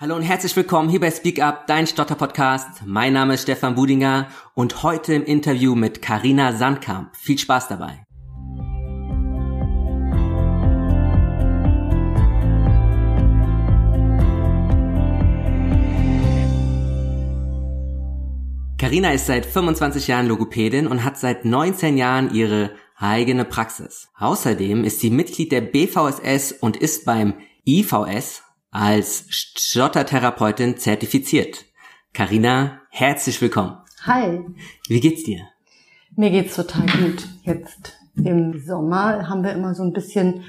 Hallo und herzlich willkommen hier bei Speak Up, dein Stotter-Podcast. Mein Name ist Stefan Budinger und heute im Interview mit Karina Sandkamp. Viel Spaß dabei. Karina ist seit 25 Jahren Logopädin und hat seit 19 Jahren ihre eigene Praxis. Außerdem ist sie Mitglied der BVSS und ist beim IVS als Stottertherapeutin zertifiziert. Karina, herzlich willkommen. Hi. Wie geht's dir? Mir geht's total gut. Jetzt im Sommer haben wir immer so ein bisschen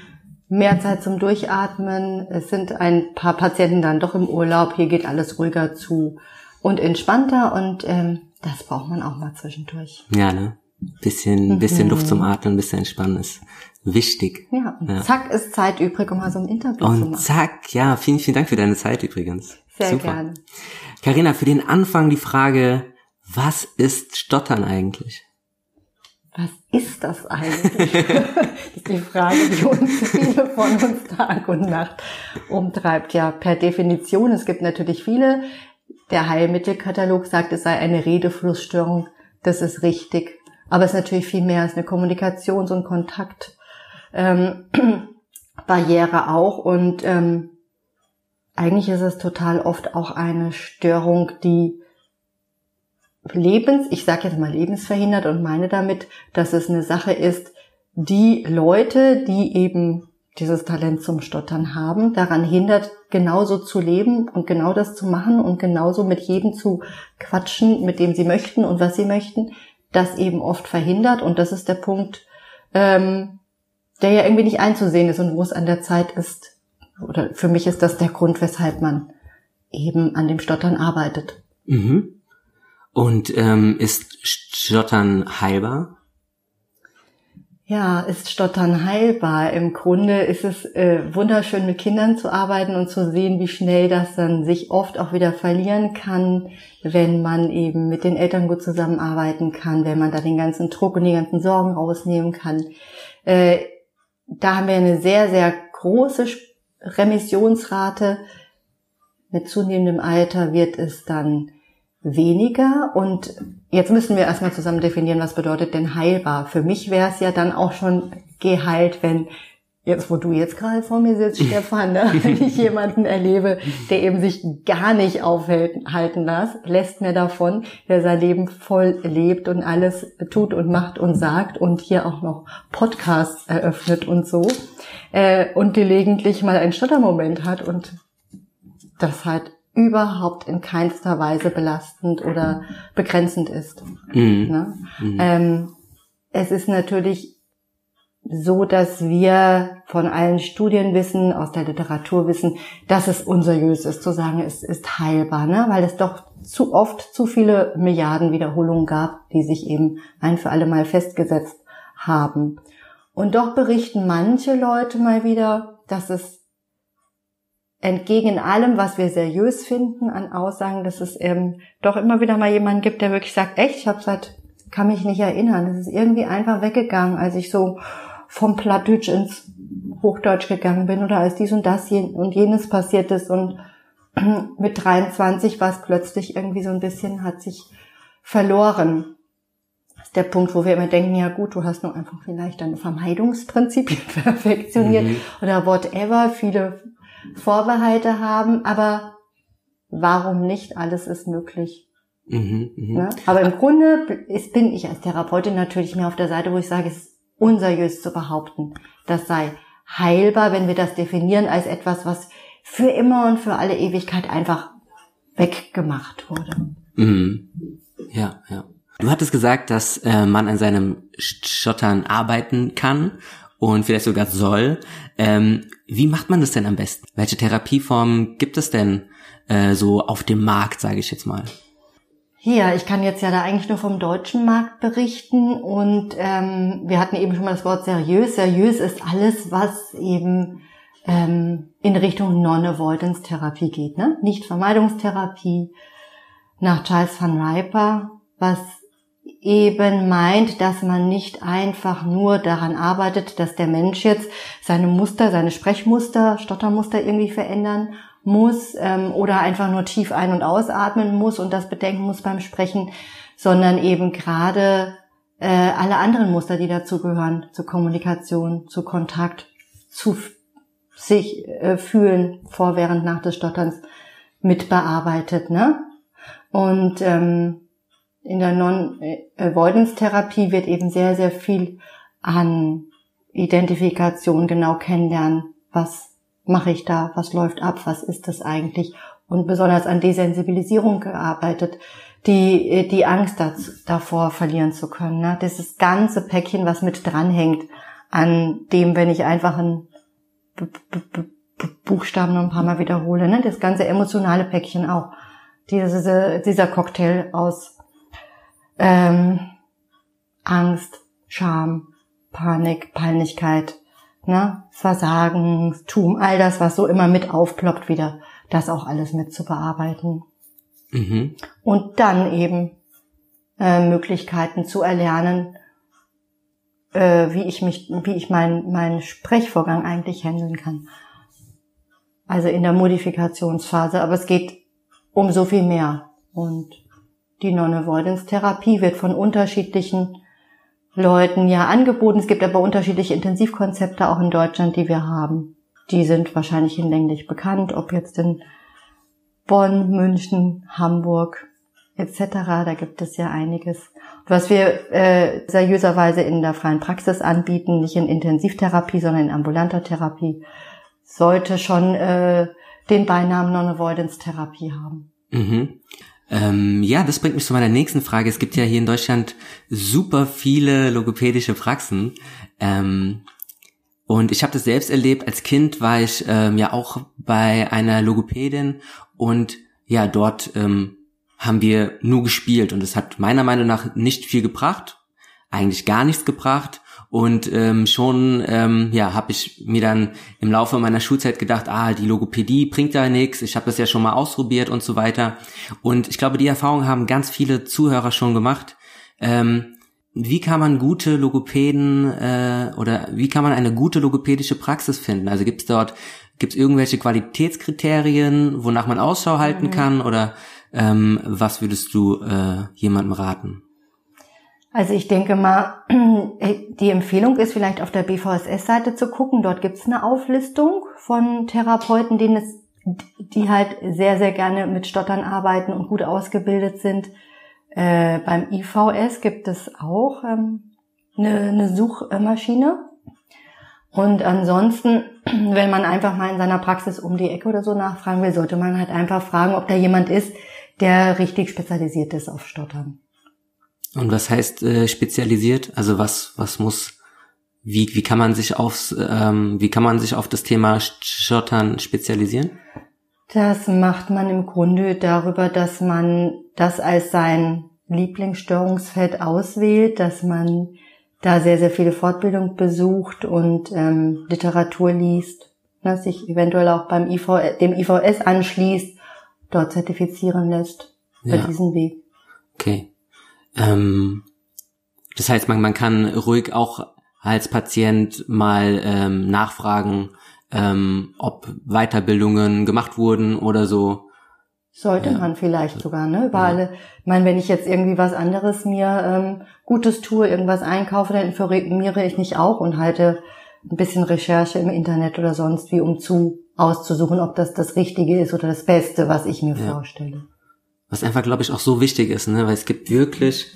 mehr Zeit zum Durchatmen. Es sind ein paar Patienten dann doch im Urlaub. Hier geht alles ruhiger zu und entspannter und ähm, das braucht man auch mal zwischendurch. Ja, ne? Bisschen, bisschen mhm. Luft zum Atmen, bisschen entspannen ist wichtig. Ja, und ja. zack ist Zeit übrig, um mal so ein Interview und zu machen. Und zack, ja, vielen, vielen Dank für deine Zeit übrigens. Sehr Super. gerne. Carina, für den Anfang die Frage, was ist Stottern eigentlich? Was ist das eigentlich? das ist die Frage, die uns viele von uns Tag und Nacht umtreibt. Ja, per Definition, es gibt natürlich viele. Der Heilmittelkatalog sagt, es sei eine Redeflussstörung. Das ist richtig. Aber es ist natürlich viel mehr als eine Kommunikations- und Kontaktbarriere ähm, auch. Und ähm, eigentlich ist es total oft auch eine Störung, die lebens, ich sage jetzt mal lebensverhindert und meine damit, dass es eine Sache ist, die Leute, die eben dieses Talent zum Stottern haben, daran hindert, genauso zu leben und genau das zu machen und genauso mit jedem zu quatschen, mit dem sie möchten und was sie möchten, das eben oft verhindert. Und das ist der Punkt, ähm, der ja irgendwie nicht einzusehen ist und wo es an der Zeit ist, oder für mich ist das der Grund, weshalb man eben an dem Stottern arbeitet. Mhm. Und ähm, ist Stottern heilbar? Ja, ist Stottern heilbar? Im Grunde ist es äh, wunderschön, mit Kindern zu arbeiten und zu sehen, wie schnell das dann sich oft auch wieder verlieren kann, wenn man eben mit den Eltern gut zusammenarbeiten kann, wenn man da den ganzen Druck und die ganzen Sorgen rausnehmen kann. Äh, da haben wir eine sehr, sehr große Remissionsrate. Mit zunehmendem Alter wird es dann weniger. Und jetzt müssen wir erstmal zusammen definieren, was bedeutet denn heilbar. Für mich wäre es ja dann auch schon geheilt, wenn jetzt, wo du jetzt gerade vor mir sitzt, Stefan, ne, wenn ich jemanden erlebe, der eben sich gar nicht aufhalten lässt, lässt mir davon, der sein Leben voll lebt und alles tut und macht und sagt und hier auch noch Podcasts eröffnet und so äh, und gelegentlich mal einen Stottermoment hat und das halt überhaupt in keinster Weise belastend oder begrenzend ist. Mhm. Ne? Mhm. Ähm, es ist natürlich so, dass wir von allen Studien wissen, aus der Literatur wissen, dass es unseriös ist, zu sagen, es ist heilbar, ne? weil es doch zu oft zu viele Milliarden Wiederholungen gab, die sich eben ein für alle Mal festgesetzt haben. Und doch berichten manche Leute mal wieder, dass es entgegen allem, was wir seriös finden an Aussagen, dass es eben doch immer wieder mal jemanden gibt, der wirklich sagt, echt, ich habe seit, kann mich nicht erinnern, es ist irgendwie einfach weggegangen, als ich so vom Plattdeutsch ins Hochdeutsch gegangen bin oder als dies und das und jenes passiert ist und mit 23 war es plötzlich irgendwie so ein bisschen, hat sich verloren. Das ist der Punkt, wo wir immer denken, ja gut, du hast nur einfach vielleicht deine Vermeidungsprinzipien perfektioniert mhm. oder whatever. Viele Vorbehalte haben, aber warum nicht? Alles ist möglich. Mhm, mh. ne? Aber im Grunde ist, bin ich als Therapeutin natürlich mehr auf der Seite, wo ich sage, es ist unseriös zu behaupten, das sei heilbar, wenn wir das definieren als etwas, was für immer und für alle Ewigkeit einfach weggemacht wurde. Mhm. Ja, ja. Du hattest gesagt, dass äh, man an seinem Stottern arbeiten kann und vielleicht sogar soll. Ähm, wie macht man das denn am besten? Welche Therapieformen gibt es denn äh, so auf dem Markt, sage ich jetzt mal? Ja, ich kann jetzt ja da eigentlich nur vom deutschen Markt berichten und ähm, wir hatten eben schon mal das Wort seriös. Seriös ist alles, was eben ähm, in Richtung Non-Avoidance-Therapie geht, ne? Nicht Vermeidungstherapie nach Charles van Riper, was eben meint, dass man nicht einfach nur daran arbeitet, dass der Mensch jetzt seine Muster, seine Sprechmuster, Stottermuster irgendwie verändern muss ähm, oder einfach nur tief ein- und ausatmen muss und das bedenken muss beim Sprechen, sondern eben gerade äh, alle anderen Muster, die dazugehören, zur Kommunikation, zu Kontakt, zu sich äh, fühlen vor, während, nach des Stotterns mitbearbeitet. Ne? Und ähm, in der Non-Avoidance-Therapie wird eben sehr, sehr viel an Identifikation genau kennenlernen. Was mache ich da? Was läuft ab? Was ist das eigentlich? Und besonders an Desensibilisierung gearbeitet, die, die Angst davor verlieren zu können. Ne? Das ganze Päckchen, was mit dranhängt an dem, wenn ich einfach einen B B B Buchstaben noch ein paar Mal wiederhole. Ne? Das ganze emotionale Päckchen auch. Diese, dieser Cocktail aus ähm, Angst, Scham, Panik, Peinlichkeit, ne, Versagenstum, all das, was so immer mit aufploppt wieder, das auch alles mit zu bearbeiten. Mhm. Und dann eben äh, Möglichkeiten zu erlernen, äh, wie ich mich, wie ich meinen meinen Sprechvorgang eigentlich handeln kann. Also in der Modifikationsphase, aber es geht um so viel mehr. Und die Non-Avoidance-Therapie wird von unterschiedlichen Leuten ja angeboten. Es gibt aber unterschiedliche Intensivkonzepte auch in Deutschland, die wir haben. Die sind wahrscheinlich hinlänglich bekannt, ob jetzt in Bonn, München, Hamburg etc. Da gibt es ja einiges. Was wir äh, seriöserweise in der freien Praxis anbieten, nicht in Intensivtherapie, sondern in ambulanter Therapie, sollte schon äh, den Beinamen Non-Avoidance-Therapie haben. Mhm. Ähm, ja, das bringt mich zu meiner nächsten Frage. Es gibt ja hier in Deutschland super viele logopädische Praxen. Ähm, und ich habe das selbst erlebt. Als Kind war ich ähm, ja auch bei einer Logopädin und ja, dort ähm, haben wir nur gespielt und es hat meiner Meinung nach nicht viel gebracht, eigentlich gar nichts gebracht. Und ähm, schon ähm, ja, habe ich mir dann im Laufe meiner Schulzeit gedacht, ah, die Logopädie bringt da nichts, ich habe das ja schon mal ausprobiert und so weiter. Und ich glaube, die Erfahrung haben ganz viele Zuhörer schon gemacht. Ähm, wie kann man gute Logopäden äh, oder wie kann man eine gute logopädische Praxis finden? Also gibt es dort gibt es irgendwelche Qualitätskriterien, wonach man Ausschau halten mhm. kann oder ähm, was würdest du äh, jemandem raten? Also ich denke mal, die Empfehlung ist vielleicht auf der BVSS-Seite zu gucken. Dort gibt es eine Auflistung von Therapeuten, denen es, die halt sehr, sehr gerne mit Stottern arbeiten und gut ausgebildet sind. Äh, beim IVS gibt es auch ähm, eine, eine Suchmaschine. Und ansonsten, wenn man einfach mal in seiner Praxis um die Ecke oder so nachfragen will, sollte man halt einfach fragen, ob da jemand ist, der richtig spezialisiert ist auf Stottern. Und was heißt äh, spezialisiert? Also was was muss wie wie kann man sich aufs ähm, wie kann man sich auf das Thema Stottern spezialisieren? Das macht man im Grunde darüber, dass man das als sein Lieblingsstörungsfeld auswählt, dass man da sehr, sehr viele Fortbildung besucht und ähm, Literatur liest, ne, sich eventuell auch beim IV, dem IVS anschließt, dort zertifizieren lässt bei ja. diesem Weg. Okay. Ähm, das heißt, man, man kann ruhig auch als Patient mal ähm, nachfragen, ähm, ob Weiterbildungen gemacht wurden oder so. Sollte ja. man vielleicht sogar, ne? Über ja. alle. Ich meine, wenn ich jetzt irgendwie was anderes mir ähm, Gutes tue, irgendwas einkaufe, dann informiere ich mich auch und halte ein bisschen Recherche im Internet oder sonst wie, um zu auszusuchen, ob das das Richtige ist oder das Beste, was ich mir ja. vorstelle. Was einfach, glaube ich, auch so wichtig ist, ne? Weil es gibt wirklich,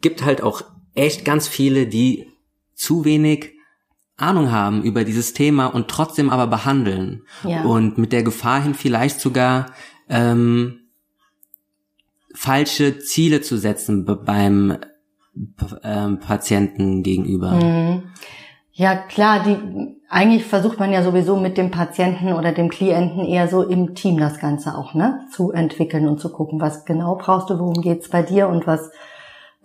gibt halt auch echt ganz viele, die zu wenig Ahnung haben über dieses Thema und trotzdem aber behandeln. Ja. Und mit der Gefahr hin vielleicht sogar ähm, falsche Ziele zu setzen beim ähm, Patienten gegenüber. Mhm. Ja, klar, die, eigentlich versucht man ja sowieso mit dem Patienten oder dem Klienten eher so im Team das Ganze auch, ne, zu entwickeln und zu gucken, was genau brauchst du, worum geht's bei dir und was,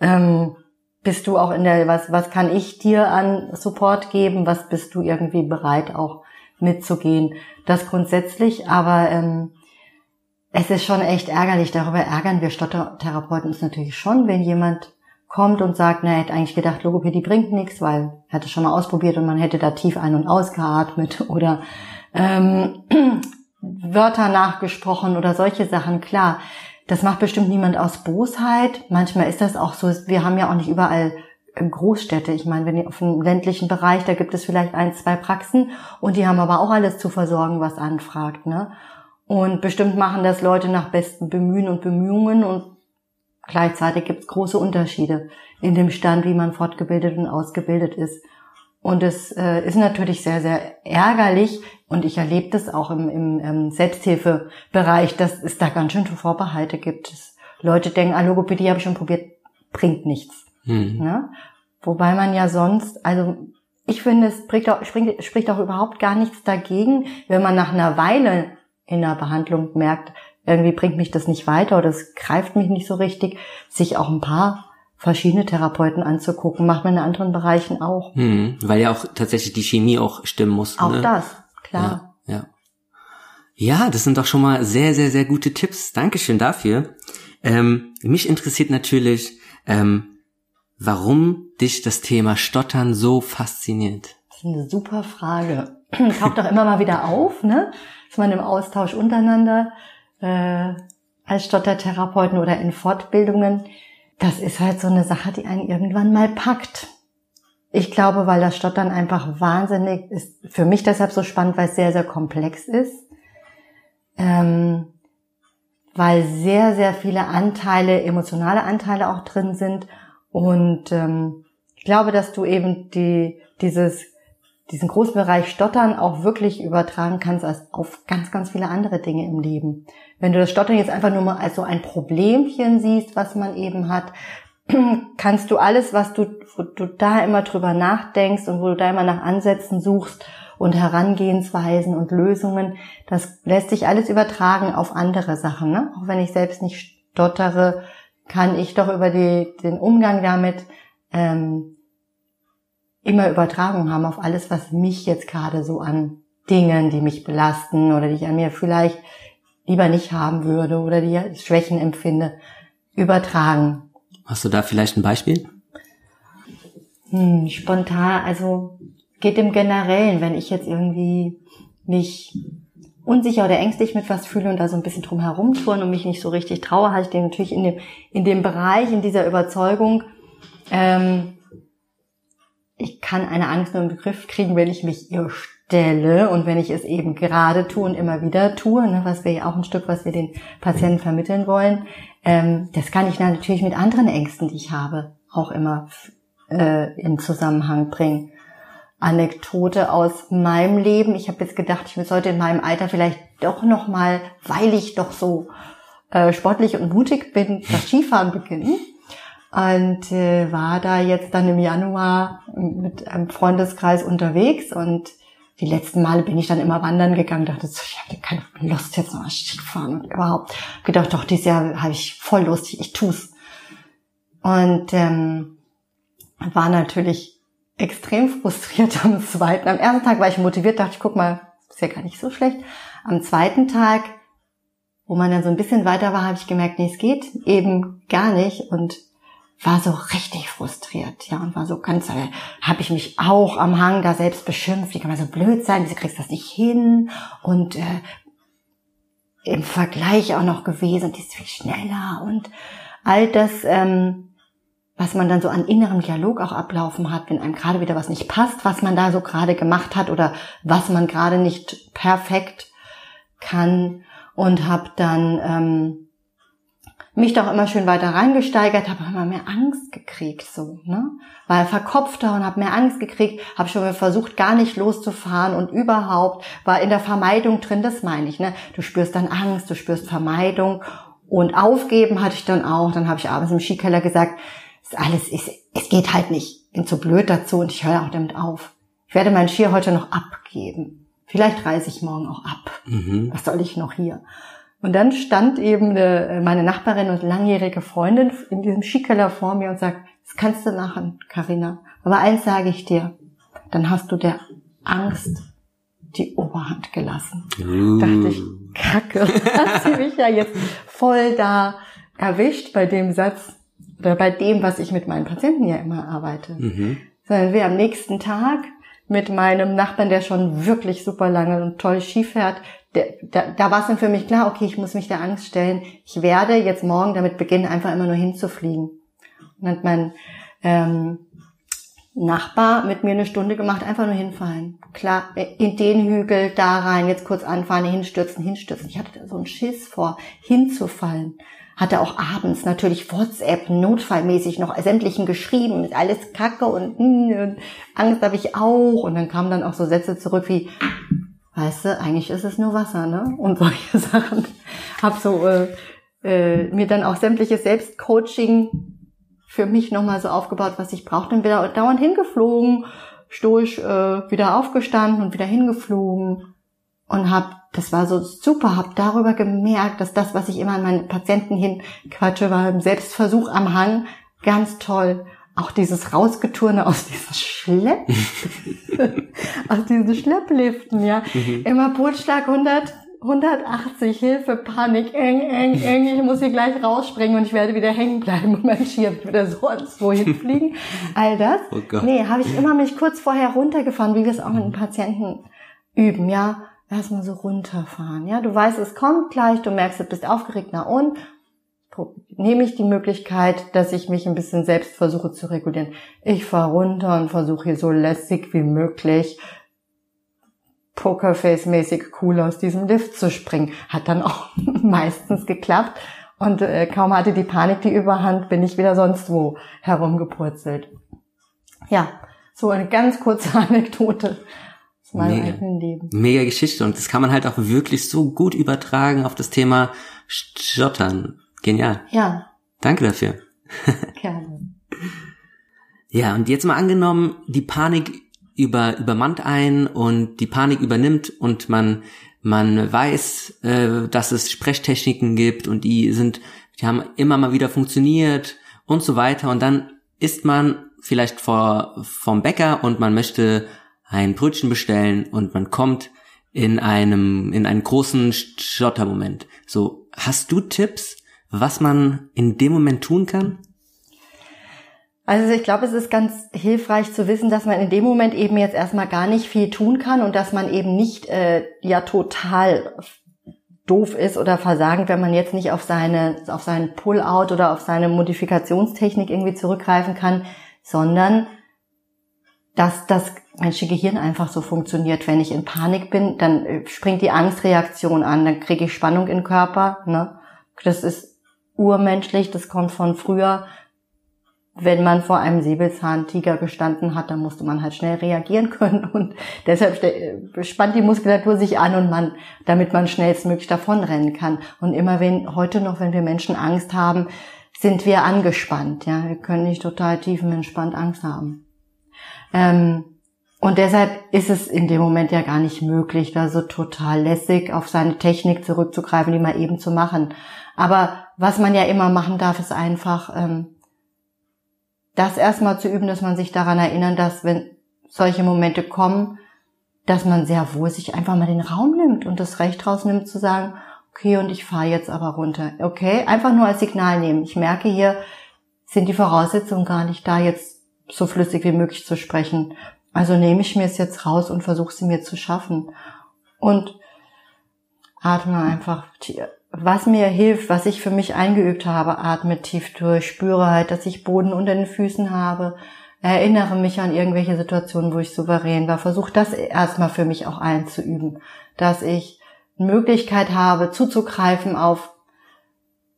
ähm, bist du auch in der, was, was kann ich dir an Support geben, was bist du irgendwie bereit auch mitzugehen. Das grundsätzlich, aber ähm, es ist schon echt ärgerlich, darüber ärgern wir Stottertherapeuten uns natürlich schon, wenn jemand kommt und sagt, na, er hätte eigentlich gedacht, Logopädie bringt nichts, weil er hatte schon mal ausprobiert und man hätte da tief ein- und ausgeatmet oder ähm, Wörter nachgesprochen oder solche Sachen, klar. Das macht bestimmt niemand aus Bosheit. Manchmal ist das auch so. Wir haben ja auch nicht überall Großstädte. Ich meine, wenn ihr auf dem ländlichen Bereich, da gibt es vielleicht ein, zwei Praxen und die haben aber auch alles zu versorgen, was anfragt. Ne? Und bestimmt machen das Leute nach bestem Bemühen und Bemühungen und gleichzeitig gibt es große Unterschiede in dem Stand, wie man fortgebildet und ausgebildet ist. Und es äh, ist natürlich sehr, sehr ärgerlich und ich erlebe das auch im, im ähm, Selbsthilfebereich, dass es da ganz schön Vorbehalte gibt. Dass Leute denken, ah, Logopädie habe ich schon probiert, bringt nichts. Mhm. Ne? Wobei man ja sonst, also ich finde, es spricht auch, spricht, spricht auch überhaupt gar nichts dagegen, wenn man nach einer Weile in der Behandlung merkt, irgendwie bringt mich das nicht weiter oder es greift mich nicht so richtig, sich auch ein paar verschiedene Therapeuten anzugucken, macht man in anderen Bereichen auch. Hm, weil ja auch tatsächlich die Chemie auch stimmen muss. Auch ne? das, klar. Ja, ja. ja, das sind doch schon mal sehr, sehr, sehr gute Tipps. Dankeschön dafür. Ähm, mich interessiert natürlich, ähm, warum dich das Thema Stottern so fasziniert. Das ist eine super Frage. Taucht doch immer mal wieder auf, ne? Ist man im Austausch untereinander äh, als Stottertherapeuten oder in Fortbildungen das ist halt so eine Sache, die einen irgendwann mal packt. Ich glaube, weil das Stottern einfach wahnsinnig ist, für mich deshalb so spannend, weil es sehr, sehr komplex ist. Ähm, weil sehr, sehr viele Anteile, emotionale Anteile auch drin sind. Und ähm, ich glaube, dass du eben die, dieses, diesen großen Bereich Stottern auch wirklich übertragen kannst als auf ganz, ganz viele andere Dinge im Leben. Wenn du das Stottern jetzt einfach nur mal als so ein Problemchen siehst, was man eben hat, kannst du alles, was du, wo du da immer drüber nachdenkst und wo du da immer nach Ansätzen suchst und Herangehensweisen und Lösungen, das lässt sich alles übertragen auf andere Sachen. Ne? Auch wenn ich selbst nicht stottere, kann ich doch über die, den Umgang damit ähm, immer Übertragung haben auf alles, was mich jetzt gerade so an Dingen, die mich belasten oder die ich an mir vielleicht lieber nicht haben würde oder die Schwächen empfinde, übertragen. Hast du da vielleicht ein Beispiel? Hm, spontan, also geht im Generellen, wenn ich jetzt irgendwie mich unsicher oder ängstlich mit was fühle und da so ein bisschen drum herum touren und mich nicht so richtig traue, habe ich den natürlich in dem, in dem Bereich, in dieser Überzeugung, ähm, ich kann eine Angst nur im Begriff kriegen, wenn ich mich ihr stelle und wenn ich es eben gerade tue und immer wieder tue, ne, was wir ja auch ein Stück, was wir den Patienten vermitteln wollen, ähm, das kann ich natürlich mit anderen Ängsten, die ich habe, auch immer äh, in Zusammenhang bringen. Anekdote aus meinem Leben. Ich habe jetzt gedacht, ich sollte in meinem Alter vielleicht doch noch mal, weil ich doch so äh, sportlich und mutig bin, das Skifahren beginnen. Und äh, war da jetzt dann im Januar mit einem Freundeskreis unterwegs und die letzten Male bin ich dann immer wandern gegangen, dachte so, ich habe keine Lust jetzt noch Skifahren und überhaupt. Gedacht, doch, dieses Jahr habe ich voll Lust, ich, ich tu's. Und ähm, war natürlich extrem frustriert am zweiten. Am ersten Tag war ich motiviert, dachte ich, guck mal, ist ja gar nicht so schlecht. Am zweiten Tag, wo man dann so ein bisschen weiter war, habe ich gemerkt, nee, es geht eben gar nicht. Und war so richtig frustriert, ja, und war so ganz, äh, habe ich mich auch am Hang da selbst beschimpft, wie kann man so blöd sein, wieso kriegst du das nicht hin? Und äh, im Vergleich auch noch gewesen, die ist viel schneller und all das, ähm, was man dann so an innerem Dialog auch ablaufen hat, wenn einem gerade wieder was nicht passt, was man da so gerade gemacht hat oder was man gerade nicht perfekt kann und habe dann ähm, mich doch immer schön weiter reingesteigert, habe immer mehr Angst gekriegt, so, ne? War verkopfter und habe mehr Angst gekriegt, habe schon mal versucht, gar nicht loszufahren und überhaupt war in der Vermeidung drin, das meine ich, ne? Du spürst dann Angst, du spürst Vermeidung und aufgeben hatte ich dann auch. Dann habe ich abends im Skikeller gesagt, ist alles ist, es geht halt nicht, bin zu blöd dazu und ich höre auch damit auf. Ich werde mein Skier heute noch abgeben. Vielleicht reise ich morgen auch ab. Mhm. Was soll ich noch hier? Und dann stand eben eine, meine Nachbarin und langjährige Freundin in diesem Skikeller vor mir und sagt, das kannst du machen, Karina. Aber eins sage ich dir, dann hast du der Angst die Oberhand gelassen. Uh. Dachte ich, Kacke, hat sie mich ja jetzt voll da erwischt bei dem Satz oder bei dem, was ich mit meinen Patienten ja immer arbeite. Mhm. Sondern wir am nächsten Tag mit meinem Nachbarn, der schon wirklich super lange und toll Ski fährt, da, da war es dann für mich klar, okay, ich muss mich der Angst stellen. Ich werde jetzt morgen damit beginnen, einfach immer nur hinzufliegen. Und dann hat mein ähm, Nachbar mit mir eine Stunde gemacht, einfach nur hinfallen. Klar, in den Hügel, da rein, jetzt kurz anfahren, hinstürzen, hinstürzen. Ich hatte so einen Schiss vor, hinzufallen. Hatte auch abends natürlich WhatsApp notfallmäßig noch sämtlichen geschrieben, ist alles Kacke und, hm, und Angst habe ich auch. Und dann kamen dann auch so Sätze zurück wie, weißt du, eigentlich ist es nur Wasser, ne? Und solche Sachen. Hab so äh, äh, mir dann auch sämtliches Selbstcoaching für mich nochmal so aufgebaut, was ich brauchte und wieder dauernd hingeflogen, stoisch äh, wieder aufgestanden und wieder hingeflogen und hab, das war so super, hab darüber gemerkt, dass das, was ich immer an meine Patienten hinquatsche, war im Selbstversuch am Hang, ganz toll. Auch dieses Rausgeturne aus diesen Schlepp, aus diesen Schleppliften, ja. Mhm. Immer Pulsschlag 100, 180, Hilfe, Panik, eng, eng, eng, ich muss hier gleich rausspringen und ich werde wieder hängen bleiben und mein Ski wird wieder sonst wohin fliegen. All das. Oh Gott. Nee, habe ich immer mich kurz vorher runtergefahren, wie wir es auch mit den Patienten üben, ja. Erstmal so runterfahren, ja. Du weißt, es kommt gleich, du merkst, du bist aufgeregt, na und? Nehme ich die Möglichkeit, dass ich mich ein bisschen selbst versuche zu regulieren. Ich fahre runter und versuche hier so lässig wie möglich Pokerface-mäßig cool aus diesem Lift zu springen. Hat dann auch meistens geklappt. Und äh, kaum hatte die Panik die Überhand, bin ich wieder sonst wo herumgepurzelt. Ja, so eine ganz kurze Anekdote aus meinem Mega. eigenen Leben. Mega Geschichte. Und das kann man halt auch wirklich so gut übertragen auf das Thema Stottern. Genial. Ja. Danke dafür. Gerne. Ja, und jetzt mal angenommen, die Panik über, übermannt ein und die Panik übernimmt und man, man weiß, äh, dass es Sprechtechniken gibt und die sind, die haben immer mal wieder funktioniert und so weiter und dann ist man vielleicht vor, vom Bäcker und man möchte ein Brötchen bestellen und man kommt in einem, in einen großen Stottermoment. So, hast du Tipps, was man in dem Moment tun kann? Also ich glaube, es ist ganz hilfreich zu wissen, dass man in dem Moment eben jetzt erstmal gar nicht viel tun kann und dass man eben nicht äh, ja total doof ist oder versagend, wenn man jetzt nicht auf seine auf seinen Pull-out oder auf seine Modifikationstechnik irgendwie zurückgreifen kann, sondern dass das menschliche Gehirn einfach so funktioniert. Wenn ich in Panik bin, dann äh, springt die Angstreaktion an, dann kriege ich Spannung im Körper. Ne? Das ist urmenschlich, das kommt von früher wenn man vor einem Säbelzahntiger gestanden hat, dann musste man halt schnell reagieren können und deshalb spannt die Muskulatur sich an und man, damit man schnellstmöglich davonrennen kann. Und immer wenn, heute noch, wenn wir Menschen Angst haben, sind wir angespannt, ja. Wir können nicht total tiefenentspannt Angst haben. Ähm, und deshalb ist es in dem Moment ja gar nicht möglich, da so total lässig auf seine Technik zurückzugreifen, die mal eben zu machen. Aber was man ja immer machen darf, ist einfach, ähm, das erstmal zu üben, dass man sich daran erinnert, dass wenn solche Momente kommen, dass man sehr wohl sich einfach mal den Raum nimmt und das Recht rausnimmt zu sagen, okay, und ich fahre jetzt aber runter. Okay, einfach nur als Signal nehmen. Ich merke hier, sind die Voraussetzungen gar nicht da, jetzt so flüssig wie möglich zu sprechen. Also nehme ich mir es jetzt raus und versuche sie mir zu schaffen. Und atme einfach was mir hilft, was ich für mich eingeübt habe, atme tief durch, spüre halt, dass ich Boden unter den Füßen habe, erinnere mich an irgendwelche Situationen, wo ich souverän war, versuche das erstmal für mich auch einzuüben, dass ich Möglichkeit habe, zuzugreifen auf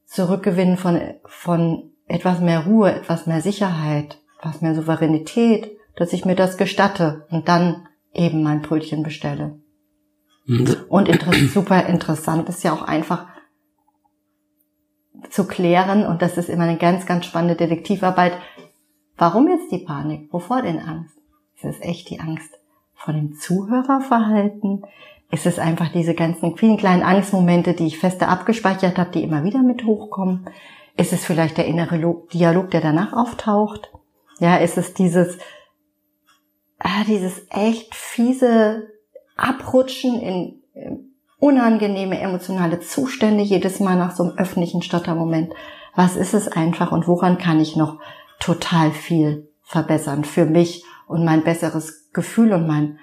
Zurückgewinnen von, von etwas mehr Ruhe, etwas mehr Sicherheit, etwas mehr Souveränität, dass ich mir das gestatte und dann eben mein Brötchen bestelle. Mhm. Und inter super interessant ist ja auch einfach, zu klären, und das ist immer eine ganz, ganz spannende Detektivarbeit, warum jetzt die Panik? Wovor denn Angst? Ist es echt die Angst vor dem Zuhörerverhalten? Ist es einfach diese ganzen vielen kleinen Angstmomente, die ich feste abgespeichert habe, die immer wieder mit hochkommen? Ist es vielleicht der innere Dialog, der danach auftaucht? Ja, ist es dieses, ah, dieses echt fiese Abrutschen in, unangenehme emotionale Zustände jedes Mal nach so einem öffentlichen Stottermoment. Was ist es einfach und woran kann ich noch total viel verbessern für mich und mein besseres Gefühl und mein,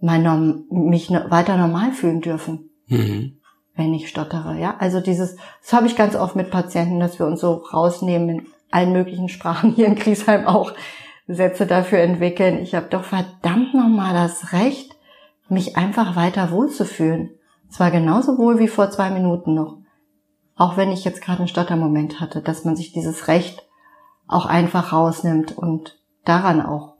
mein mich weiter normal fühlen dürfen? mhm. wenn ich stottere. Ja, also dieses, das habe ich ganz oft mit Patienten, dass wir uns so rausnehmen in allen möglichen Sprachen hier in Griesheim auch Sätze dafür entwickeln. Ich habe doch verdammt nochmal das Recht, mich einfach weiter wohlzufühlen. Zwar genauso wohl wie vor zwei Minuten noch. Auch wenn ich jetzt gerade einen Stottermoment hatte, dass man sich dieses Recht auch einfach rausnimmt und daran auch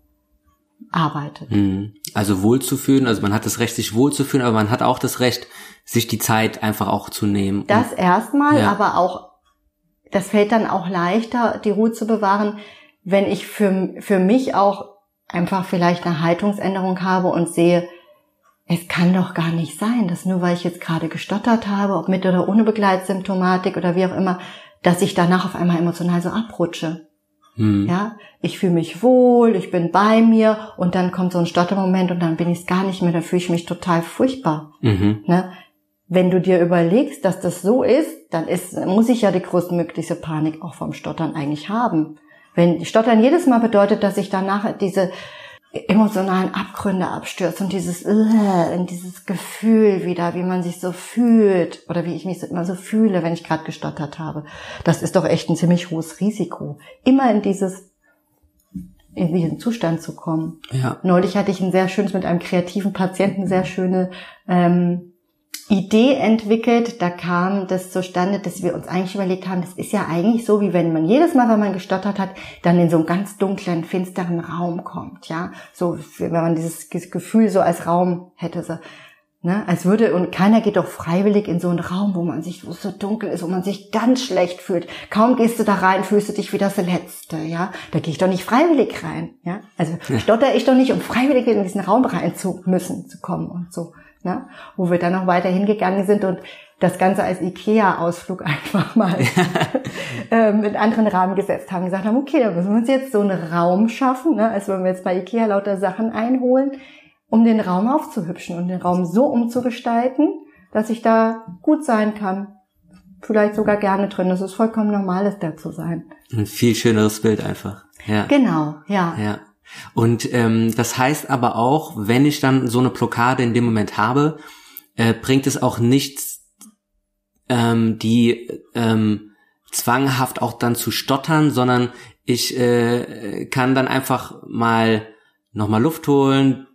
arbeitet. Mhm. Also wohlzufühlen, also man hat das Recht, sich wohlzufühlen, aber man hat auch das Recht, sich die Zeit einfach auch zu nehmen. Das erstmal, ja. aber auch, das fällt dann auch leichter, die Ruhe zu bewahren, wenn ich für, für mich auch einfach vielleicht eine Haltungsänderung habe und sehe, es kann doch gar nicht sein, dass nur weil ich jetzt gerade gestottert habe, ob mit oder ohne Begleitsymptomatik oder wie auch immer, dass ich danach auf einmal emotional so abrutsche. Hm. Ja, ich fühle mich wohl, ich bin bei mir und dann kommt so ein Stottermoment und dann bin ich es gar nicht mehr, dann fühle ich mich total furchtbar. Mhm. Ne? Wenn du dir überlegst, dass das so ist, dann ist, muss ich ja die größtmögliche Panik auch vom Stottern eigentlich haben. Wenn Stottern jedes Mal bedeutet, dass ich danach diese emotionalen Abgründe abstürzt und dieses uh, in dieses Gefühl wieder, wie man sich so fühlt oder wie ich mich immer so fühle, wenn ich gerade gestottert habe. Das ist doch echt ein ziemlich hohes Risiko, immer in dieses in diesen Zustand zu kommen. Ja. Neulich hatte ich ein sehr schönes mit einem kreativen Patienten sehr schöne ähm, Idee entwickelt. Da kam das zustande, dass wir uns eigentlich überlegt haben, das ist ja eigentlich so, wie wenn man jedes Mal, wenn man gestottert hat, dann in so einen ganz dunklen, finsteren Raum kommt, ja. So, wenn man dieses Gefühl so als Raum hätte, so, ne, als würde, und keiner geht doch freiwillig in so einen Raum, wo man sich, wo es so dunkel ist, wo man sich ganz schlecht fühlt. Kaum gehst du da rein, fühlst du dich wie das Letzte, ja. Da gehe ich doch nicht freiwillig rein, ja. Also, stotter ich doch nicht, um freiwillig in diesen Raum rein zu müssen, zu kommen und so ne? wo wir dann noch weiter hingegangen sind und das Ganze als IKEA-Ausflug einfach mal ähm, in anderen Rahmen gesetzt haben, gesagt haben, okay, da müssen wir uns jetzt so einen Raum schaffen, ne? als wenn wir jetzt bei IKEA lauter Sachen einholen, um den Raum aufzuhübschen und den Raum so umzugestalten, dass ich da gut sein kann. Vielleicht sogar gerne drin. Das ist vollkommen normal, ist da zu sein. Ein viel schöneres Bild einfach. Ja. Genau, ja. Ja. Und ähm, das heißt aber auch, wenn ich dann so eine Blockade in dem Moment habe, äh, bringt es auch nichts, ähm, die ähm, zwanghaft auch dann zu stottern, sondern ich äh, kann dann einfach mal nochmal Luft holen,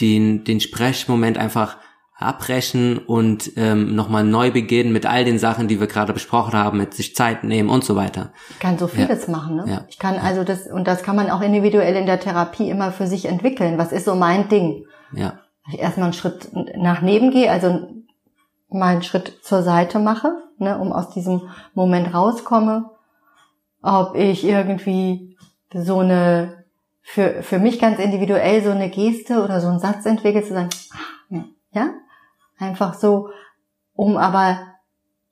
den, den Sprechmoment einfach abbrechen und ähm, nochmal neu beginnen mit all den Sachen, die wir gerade besprochen haben, mit sich Zeit nehmen und so weiter. Ich kann so vieles ja. machen. Ne? Ja. Ich kann also das, und das kann man auch individuell in der Therapie immer für sich entwickeln. Was ist so mein Ding? Ja. Ich erstmal einen Schritt nach neben gehe, also mal einen Schritt zur Seite mache, ne, um aus diesem Moment rauskomme. Ob ich irgendwie so eine, für, für mich ganz individuell so eine Geste oder so einen Satz entwickle, zu sagen, ah, ja, Einfach so, um aber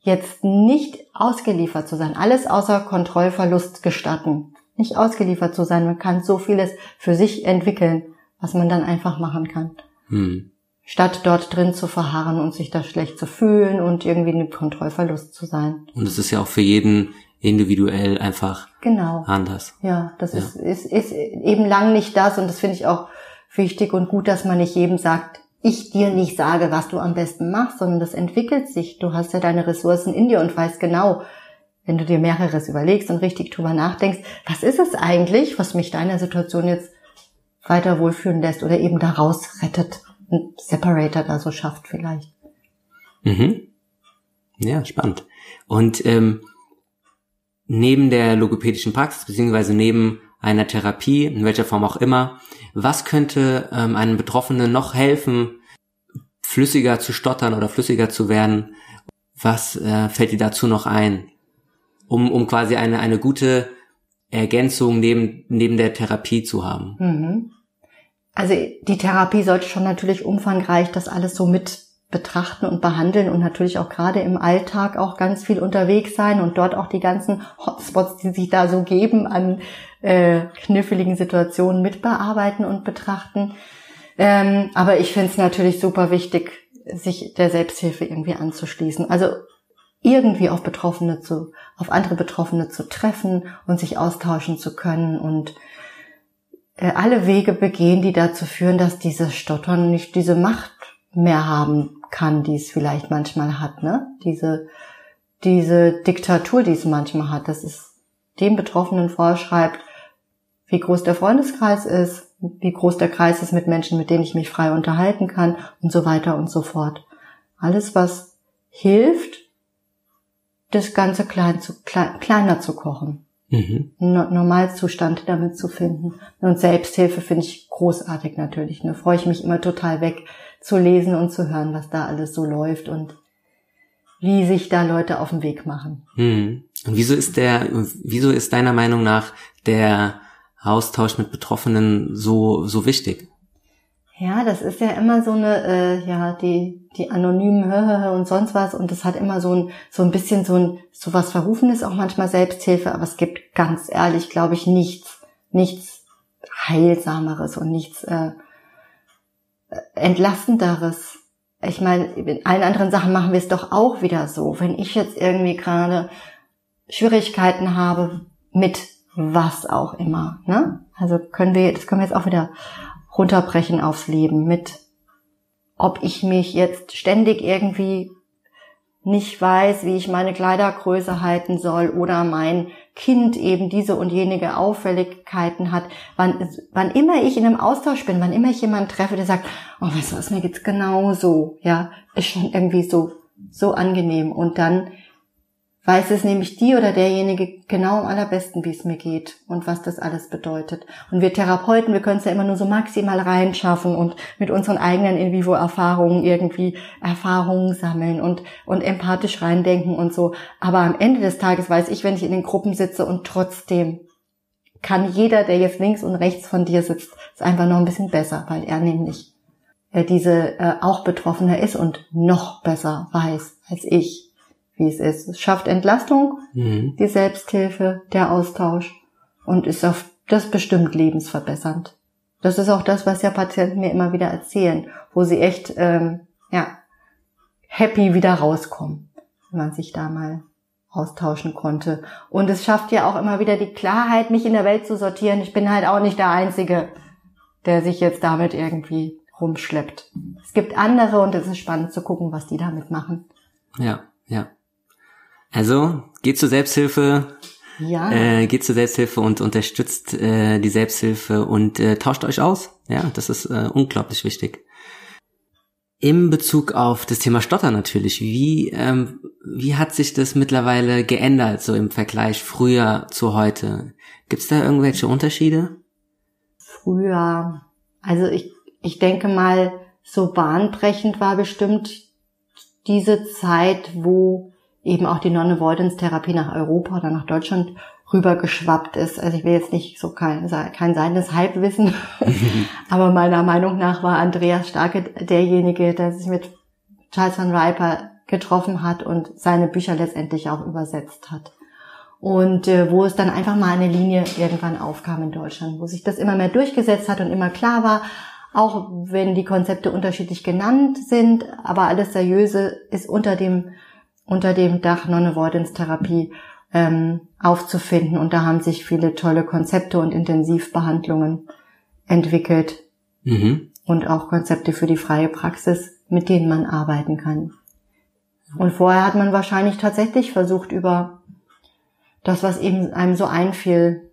jetzt nicht ausgeliefert zu sein. Alles außer Kontrollverlust gestatten. Nicht ausgeliefert zu sein. Man kann so vieles für sich entwickeln, was man dann einfach machen kann. Hm. Statt dort drin zu verharren und sich da schlecht zu fühlen und irgendwie in Kontrollverlust zu sein. Und es ist ja auch für jeden individuell einfach genau. anders. Ja, das ja. Ist, ist, ist eben lang nicht das und das finde ich auch wichtig und gut, dass man nicht jedem sagt, ich dir nicht sage, was du am besten machst, sondern das entwickelt sich. Du hast ja deine Ressourcen in dir und weißt genau, wenn du dir mehreres überlegst und richtig drüber nachdenkst, was ist es eigentlich, was mich deiner Situation jetzt weiter wohlfühlen lässt oder eben da rausrettet, ein Separator da so schafft vielleicht. Mhm. Ja, spannend. Und ähm, neben der logopädischen Praxis, beziehungsweise neben einer Therapie, in welcher Form auch immer, was könnte ähm, einem Betroffenen noch helfen, flüssiger zu stottern oder flüssiger zu werden? Was äh, fällt dir dazu noch ein? Um, um quasi eine, eine gute Ergänzung neben, neben der Therapie zu haben. Mhm. Also die Therapie sollte schon natürlich umfangreich das alles so mit betrachten und behandeln und natürlich auch gerade im Alltag auch ganz viel unterwegs sein und dort auch die ganzen Hotspots, die sich da so geben, an äh, kniffligen Situationen mitbearbeiten und betrachten. Ähm, aber ich finde es natürlich super wichtig, sich der Selbsthilfe irgendwie anzuschließen. Also irgendwie auf Betroffene zu, auf andere Betroffene zu treffen und sich austauschen zu können und äh, alle Wege begehen, die dazu führen, dass diese Stottern nicht diese Macht mehr haben kann, die es vielleicht manchmal hat, ne? Diese, diese Diktatur, die es manchmal hat, dass es dem Betroffenen vorschreibt, wie groß der Freundeskreis ist, wie groß der Kreis ist mit Menschen, mit denen ich mich frei unterhalten kann und so weiter und so fort. Alles, was hilft, das Ganze klein zu, klein, kleiner zu kochen. Mhm. Normalzustand damit zu finden. Und Selbsthilfe finde ich großartig natürlich. Da ne? freue ich mich immer total weg zu lesen und zu hören, was da alles so läuft und wie sich da Leute auf den Weg machen. Mhm. Und wieso ist der, wieso ist deiner Meinung nach der Austausch mit Betroffenen so, so wichtig? Ja, das ist ja immer so eine, äh, ja, die, die anonymen Hö und sonst was und das hat immer so ein, so ein bisschen so ein, so was Verrufenes, auch manchmal Selbsthilfe, aber es gibt ganz ehrlich, glaube ich, nichts, nichts Heilsameres und nichts äh, Entlastenderes. Ich meine, in allen anderen Sachen machen wir es doch auch wieder so. Wenn ich jetzt irgendwie gerade Schwierigkeiten habe mit was auch immer, ne? Also können wir, das können wir jetzt auch wieder runterbrechen aufs Leben mit, ob ich mich jetzt ständig irgendwie nicht weiß, wie ich meine Kleidergröße halten soll oder mein Kind eben diese und jenige Auffälligkeiten hat. Wann, wann immer ich in einem Austausch bin, wann immer ich jemanden treffe, der sagt, oh, weißt du was, mir geht's genauso, ja, ist schon irgendwie so, so angenehm. Und dann weiß es nämlich die oder derjenige genau am allerbesten, wie es mir geht und was das alles bedeutet. Und wir Therapeuten, wir können es ja immer nur so maximal reinschaffen und mit unseren eigenen in vivo Erfahrungen irgendwie Erfahrungen sammeln und, und empathisch reindenken und so. Aber am Ende des Tages weiß ich, wenn ich in den Gruppen sitze und trotzdem kann jeder, der jetzt links und rechts von dir sitzt, es einfach noch ein bisschen besser, weil er nämlich äh, diese äh, auch Betroffener ist und noch besser weiß als ich wie es ist. Es schafft Entlastung, mhm. die Selbsthilfe, der Austausch und ist auf das bestimmt lebensverbessernd. Das ist auch das, was ja Patienten mir immer wieder erzählen, wo sie echt ähm, ja happy wieder rauskommen, wenn man sich da mal austauschen konnte. Und es schafft ja auch immer wieder die Klarheit, mich in der Welt zu sortieren. Ich bin halt auch nicht der Einzige, der sich jetzt damit irgendwie rumschleppt. Es gibt andere und es ist spannend zu gucken, was die damit machen. Ja, ja. Also geht zur Selbsthilfe, ja. Äh, geht zur Selbsthilfe und unterstützt äh, die Selbsthilfe und äh, tauscht euch aus. Ja, das ist äh, unglaublich wichtig. Im Bezug auf das Thema Stotter natürlich, wie, ähm, wie hat sich das mittlerweile geändert, so im Vergleich früher zu heute? Gibt es da irgendwelche Unterschiede? Früher, also ich, ich denke mal, so bahnbrechend war bestimmt diese Zeit, wo eben auch die Non-Avoidance-Therapie nach Europa oder nach Deutschland rübergeschwappt ist. Also ich will jetzt nicht so kein, kein seines Halbwissen, aber meiner Meinung nach war Andreas Starke derjenige, der sich mit Charles van Riper getroffen hat und seine Bücher letztendlich auch übersetzt hat. Und äh, wo es dann einfach mal eine Linie irgendwann aufkam in Deutschland, wo sich das immer mehr durchgesetzt hat und immer klar war, auch wenn die Konzepte unterschiedlich genannt sind, aber alles Seriöse ist unter dem unter dem Dach Non-Avoidance-Therapie ähm, aufzufinden. Und da haben sich viele tolle Konzepte und Intensivbehandlungen entwickelt. Mhm. Und auch Konzepte für die freie Praxis, mit denen man arbeiten kann. Und vorher hat man wahrscheinlich tatsächlich versucht, über das, was eben einem so einfiel,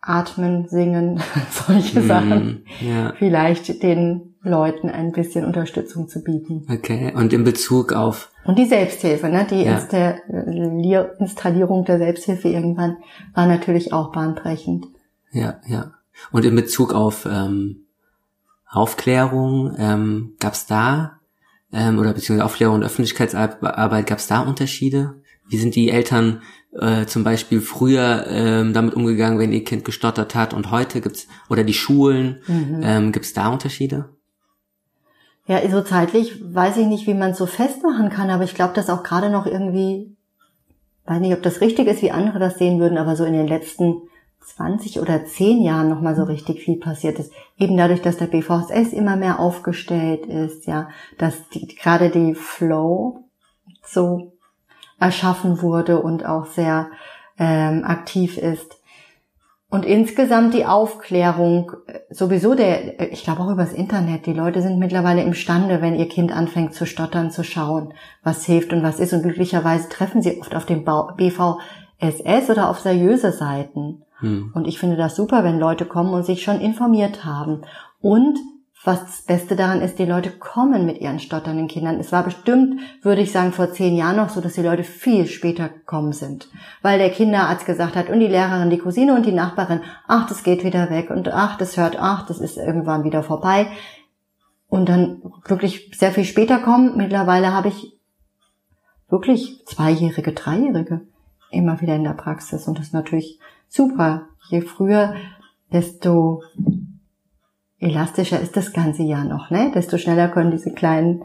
atmen, singen, solche mhm, Sachen, ja. vielleicht den Leuten ein bisschen Unterstützung zu bieten. Okay, und in Bezug auf und die Selbsthilfe, ne? die ja. Installierung der Selbsthilfe irgendwann war natürlich auch bahnbrechend. Ja, ja. Und in Bezug auf ähm, Aufklärung, ähm, gab es da, ähm, oder beziehungsweise Aufklärung und Öffentlichkeitsarbeit, gab es da Unterschiede? Wie sind die Eltern äh, zum Beispiel früher ähm, damit umgegangen, wenn ihr Kind gestottert hat und heute gibt's, oder die Schulen, mhm. ähm, gibt's da Unterschiede? Ja, so zeitlich weiß ich nicht, wie man es so festmachen kann, aber ich glaube, dass auch gerade noch irgendwie, weiß nicht, ob das richtig ist, wie andere das sehen würden, aber so in den letzten 20 oder 10 Jahren nochmal so richtig viel passiert ist. Eben dadurch, dass der BVSS immer mehr aufgestellt ist, ja, dass die, gerade die Flow so erschaffen wurde und auch sehr ähm, aktiv ist. Und insgesamt die Aufklärung, äh, sowieso der, äh, ich glaube auch übers Internet, die Leute sind mittlerweile imstande, wenn ihr Kind anfängt zu stottern, zu schauen, was hilft und was ist. Und glücklicherweise treffen sie oft auf dem BVSS oder auf seriöse Seiten. Hm. Und ich finde das super, wenn Leute kommen und sich schon informiert haben. Und was das Beste daran ist, die Leute kommen mit ihren stotternden Kindern. Es war bestimmt, würde ich sagen, vor zehn Jahren noch so, dass die Leute viel später gekommen sind. Weil der Kinderarzt gesagt hat und die Lehrerin, die Cousine und die Nachbarin, ach, das geht wieder weg und ach, das hört, ach, das ist irgendwann wieder vorbei. Und dann wirklich sehr viel später kommen. Mittlerweile habe ich wirklich Zweijährige, Dreijährige immer wieder in der Praxis. Und das ist natürlich super. Je früher, desto elastischer ist das ganze Jahr noch, ne? Desto schneller können diese kleinen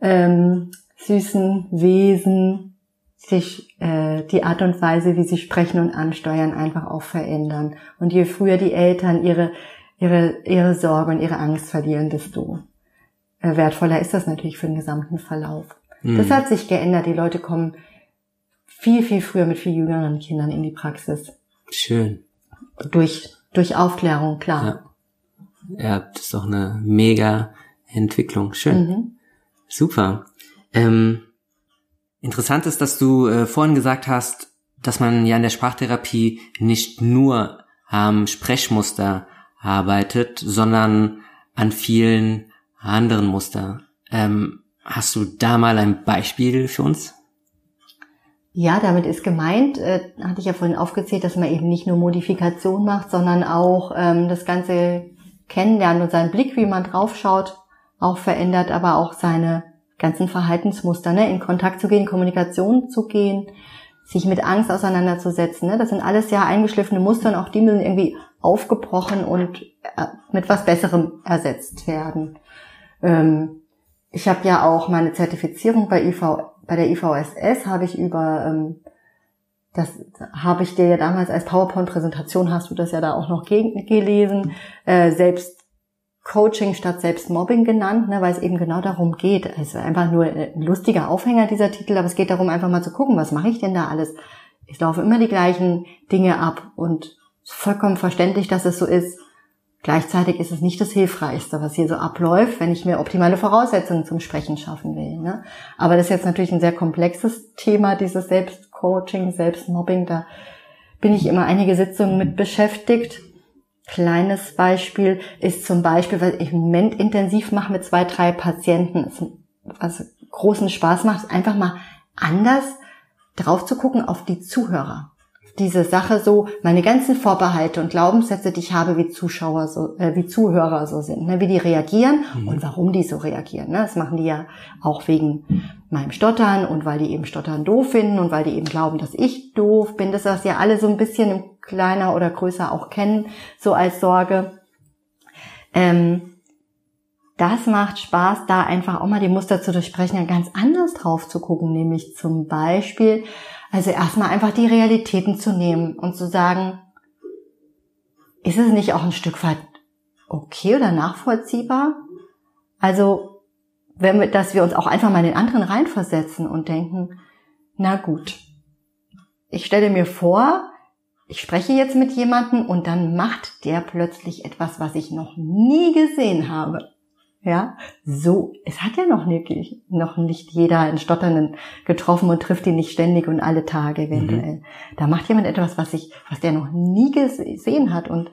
ähm, süßen Wesen sich äh, die Art und Weise, wie sie sprechen und ansteuern, einfach auch verändern. Und je früher die Eltern ihre ihre ihre Sorge und ihre Angst verlieren, desto äh, wertvoller ist das natürlich für den gesamten Verlauf. Mhm. Das hat sich geändert. Die Leute kommen viel viel früher mit viel jüngeren Kindern in die Praxis. Schön. Durch durch Aufklärung, klar. Ja. Ja, das ist doch eine mega Entwicklung. Schön. Mhm. Super. Ähm, interessant ist, dass du äh, vorhin gesagt hast, dass man ja in der Sprachtherapie nicht nur am Sprechmuster arbeitet, sondern an vielen anderen Muster. Ähm, hast du da mal ein Beispiel für uns? Ja, damit ist gemeint, äh, hatte ich ja vorhin aufgezählt, dass man eben nicht nur Modifikation macht, sondern auch ähm, das ganze kennenlernt und seinen Blick, wie man draufschaut, auch verändert, aber auch seine ganzen Verhaltensmuster, ne? in Kontakt zu gehen, Kommunikation zu gehen, sich mit Angst auseinanderzusetzen. Ne? Das sind alles ja eingeschliffene Muster und auch die müssen irgendwie aufgebrochen und äh, mit was Besserem ersetzt werden. Ähm, ich habe ja auch meine Zertifizierung bei, IV, bei der IVSS, habe ich über ähm, das habe ich dir ja damals als PowerPoint-Präsentation, hast du das ja da auch noch gelesen, äh, selbst Coaching statt Selbstmobbing genannt, ne, weil es eben genau darum geht. Es ist einfach nur ein lustiger Aufhänger dieser Titel, aber es geht darum, einfach mal zu gucken, was mache ich denn da alles? Ich laufe immer die gleichen Dinge ab und vollkommen verständlich, dass es so ist. Gleichzeitig ist es nicht das Hilfreichste, was hier so abläuft, wenn ich mir optimale Voraussetzungen zum Sprechen schaffen will. Ne? Aber das ist jetzt natürlich ein sehr komplexes Thema, dieses Selbstcoaching, Selbstmobbing. Da bin ich immer einige Sitzungen mit beschäftigt. Kleines Beispiel ist zum Beispiel, weil ich im Moment intensiv mache mit zwei, drei Patienten, was großen Spaß macht, einfach mal anders drauf zu gucken auf die Zuhörer diese Sache so, meine ganzen Vorbehalte und Glaubenssätze, die ich habe, wie Zuschauer so, äh, wie Zuhörer so sind, ne, wie die reagieren mhm. und warum die so reagieren. Ne? Das machen die ja auch wegen meinem Stottern und weil die eben Stottern doof finden und weil die eben glauben, dass ich doof bin. Das das ja alle so ein bisschen kleiner oder größer auch kennen, so als Sorge. Ähm, das macht Spaß, da einfach auch mal die Muster zu durchbrechen und ganz anders drauf zu gucken, nämlich zum Beispiel, also erstmal einfach die Realitäten zu nehmen und zu sagen, ist es nicht auch ein Stück weit okay oder nachvollziehbar? Also, wenn wir, dass wir uns auch einfach mal in den anderen reinversetzen und denken, na gut, ich stelle mir vor, ich spreche jetzt mit jemandem und dann macht der plötzlich etwas, was ich noch nie gesehen habe. Ja, so, es hat ja noch nicht, noch nicht jeder einen Stotternden getroffen und trifft ihn nicht ständig und alle Tage eventuell. Mhm. Da macht jemand etwas, was ich, was der noch nie gesehen hat und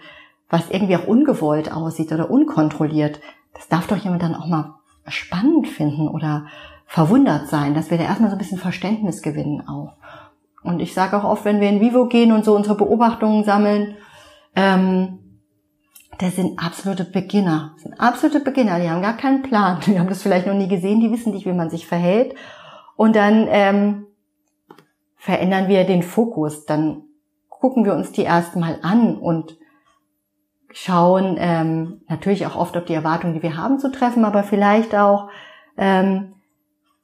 was irgendwie auch ungewollt aussieht oder unkontrolliert. Das darf doch jemand dann auch mal spannend finden oder verwundert sein, dass wir da erstmal so ein bisschen Verständnis gewinnen auch. Und ich sage auch oft, wenn wir in Vivo gehen und so unsere Beobachtungen sammeln, ähm, das sind absolute Beginner. Das sind absolute Beginner. Die haben gar keinen Plan. Die haben das vielleicht noch nie gesehen. Die wissen nicht, wie man sich verhält. Und dann ähm, verändern wir den Fokus. Dann gucken wir uns die erstmal an und schauen ähm, natürlich auch oft, ob die Erwartungen, die wir haben, zu treffen, aber vielleicht auch ähm,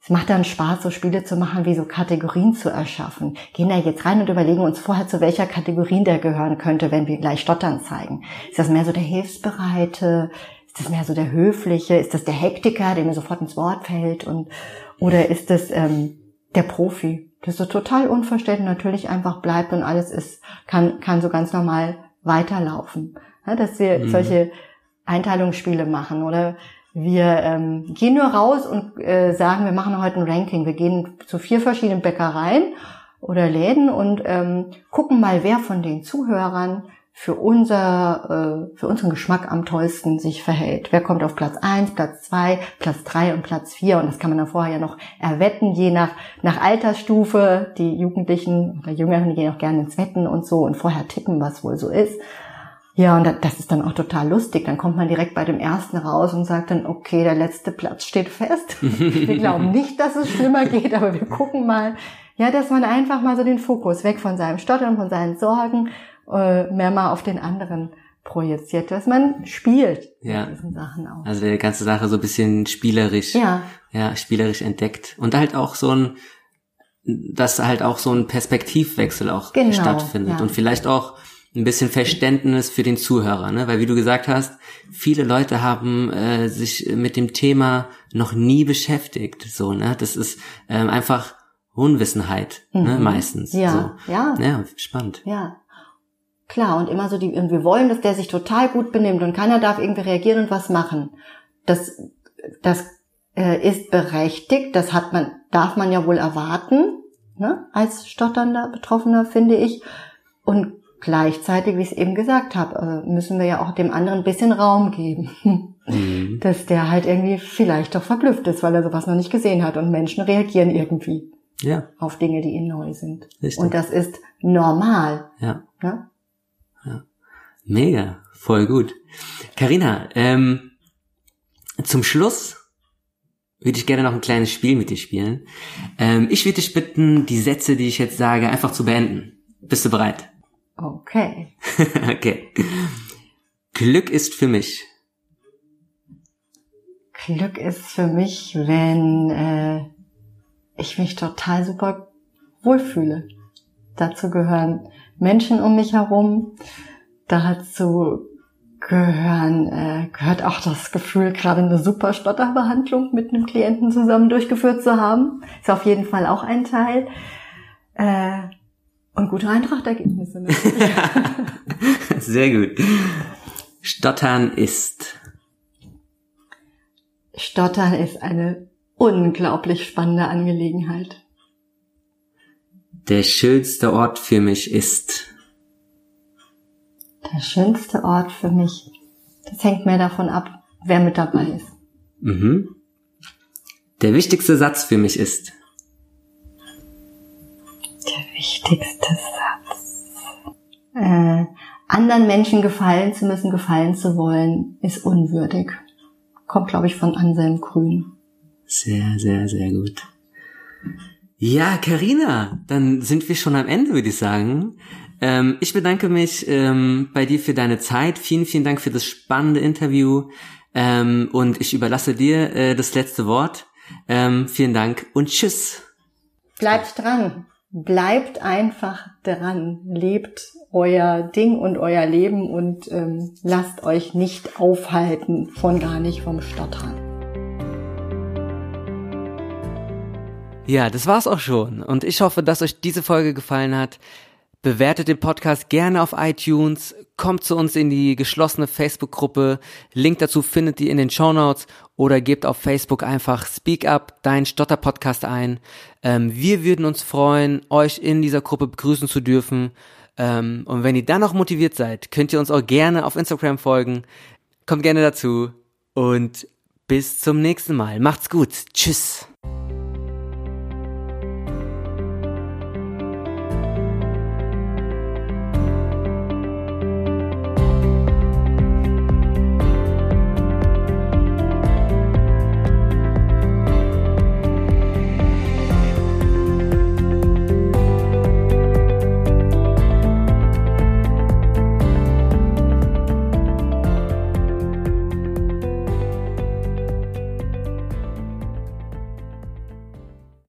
es macht dann Spaß, so Spiele zu machen, wie so Kategorien zu erschaffen. Gehen da jetzt rein und überlegen uns vorher, zu welcher Kategorie der gehören könnte, wenn wir gleich Stottern zeigen. Ist das mehr so der Hilfsbereite? Ist das mehr so der Höfliche? Ist das der Hektiker, der mir sofort ins Wort fällt? Und, oder ist das ähm, der Profi, der so total unverständlich natürlich einfach bleibt und alles ist, kann, kann so ganz normal weiterlaufen. Ja, dass wir mhm. solche Einteilungsspiele machen oder wir ähm, gehen nur raus und äh, sagen, wir machen heute ein Ranking. Wir gehen zu vier verschiedenen Bäckereien oder Läden und ähm, gucken mal, wer von den Zuhörern für unser äh, für unseren Geschmack am tollsten sich verhält. Wer kommt auf Platz eins, Platz zwei, Platz drei und Platz vier und das kann man dann vorher ja noch erwetten, je nach nach Altersstufe. Die Jugendlichen oder Jüngeren gehen auch gerne ins Wetten und so und vorher tippen, was wohl so ist. Ja, und das ist dann auch total lustig. Dann kommt man direkt bei dem ersten raus und sagt dann, okay, der letzte Platz steht fest. wir glauben nicht, dass es schlimmer geht, aber wir gucken mal. Ja, dass man einfach mal so den Fokus weg von seinem Stottern, von seinen Sorgen, äh, mehr mal auf den anderen projiziert, dass man spielt ja. mit diesen Sachen auch. Also die ganze Sache so ein bisschen spielerisch. Ja. Ja, spielerisch entdeckt. Und halt auch so ein, dass halt auch so ein Perspektivwechsel auch genau, stattfindet. Ja. Und vielleicht auch ein bisschen Verständnis für den Zuhörer, ne? Weil wie du gesagt hast, viele Leute haben äh, sich mit dem Thema noch nie beschäftigt, so ne? Das ist ähm, einfach Unwissenheit, ne? mhm. ne? Meistens. Ja, so. ja. Ja, spannend. Ja. Klar, und immer so die, wir wollen, dass der sich total gut benimmt und keiner darf irgendwie reagieren und was machen. Das, das äh, ist berechtigt, das hat man, darf man ja wohl erwarten, ne? als stotternder Betroffener, finde ich. Und Gleichzeitig, wie ich es eben gesagt habe, äh, müssen wir ja auch dem anderen ein bisschen Raum geben. Mhm. Dass der halt irgendwie vielleicht doch verblüfft ist, weil er sowas noch nicht gesehen hat und Menschen reagieren irgendwie ja. auf Dinge, die ihnen neu sind. Richtig. Und das ist normal. Ja. ja. ja. Mega, voll gut. Karina, ähm, zum Schluss würde ich gerne noch ein kleines Spiel mit dir spielen. Ähm, ich würde dich bitten, die Sätze, die ich jetzt sage, einfach zu beenden. Bist du bereit? Okay. okay. Glück ist für mich. Glück ist für mich, wenn äh, ich mich total super wohlfühle. Dazu gehören Menschen um mich herum. Dazu gehören, äh, gehört auch das Gefühl, gerade eine super Stotterbehandlung mit einem Klienten zusammen durchgeführt zu haben. Ist auf jeden Fall auch ein Teil. Äh, und gute Eintrachtergebnisse. Sehr gut. Stottern ist. Stottern ist eine unglaublich spannende Angelegenheit. Der schönste Ort für mich ist. Der schönste Ort für mich. Das hängt mehr davon ab, wer mit dabei ist. Mhm. Der wichtigste Satz für mich ist. Wichtigste Satz. Äh, anderen Menschen gefallen zu müssen, gefallen zu wollen, ist unwürdig. Kommt, glaube ich, von Anselm Grün. Sehr, sehr, sehr gut. Ja, Karina, dann sind wir schon am Ende, würde ich sagen. Ähm, ich bedanke mich ähm, bei dir für deine Zeit. Vielen, vielen Dank für das spannende Interview. Ähm, und ich überlasse dir äh, das letzte Wort. Ähm, vielen Dank und tschüss. Bleibt dran bleibt einfach dran, lebt euer Ding und euer Leben und ähm, lasst euch nicht aufhalten von gar nicht vom Stottern. Ja, das war's auch schon und ich hoffe, dass euch diese Folge gefallen hat. Bewertet den Podcast gerne auf iTunes, kommt zu uns in die geschlossene Facebook-Gruppe. Link dazu findet ihr in den Show Notes oder gebt auf Facebook einfach Speak Up, dein Stotter-Podcast ein. Ähm, wir würden uns freuen, euch in dieser Gruppe begrüßen zu dürfen. Ähm, und wenn ihr dann noch motiviert seid, könnt ihr uns auch gerne auf Instagram folgen. Kommt gerne dazu und bis zum nächsten Mal. Macht's gut. Tschüss.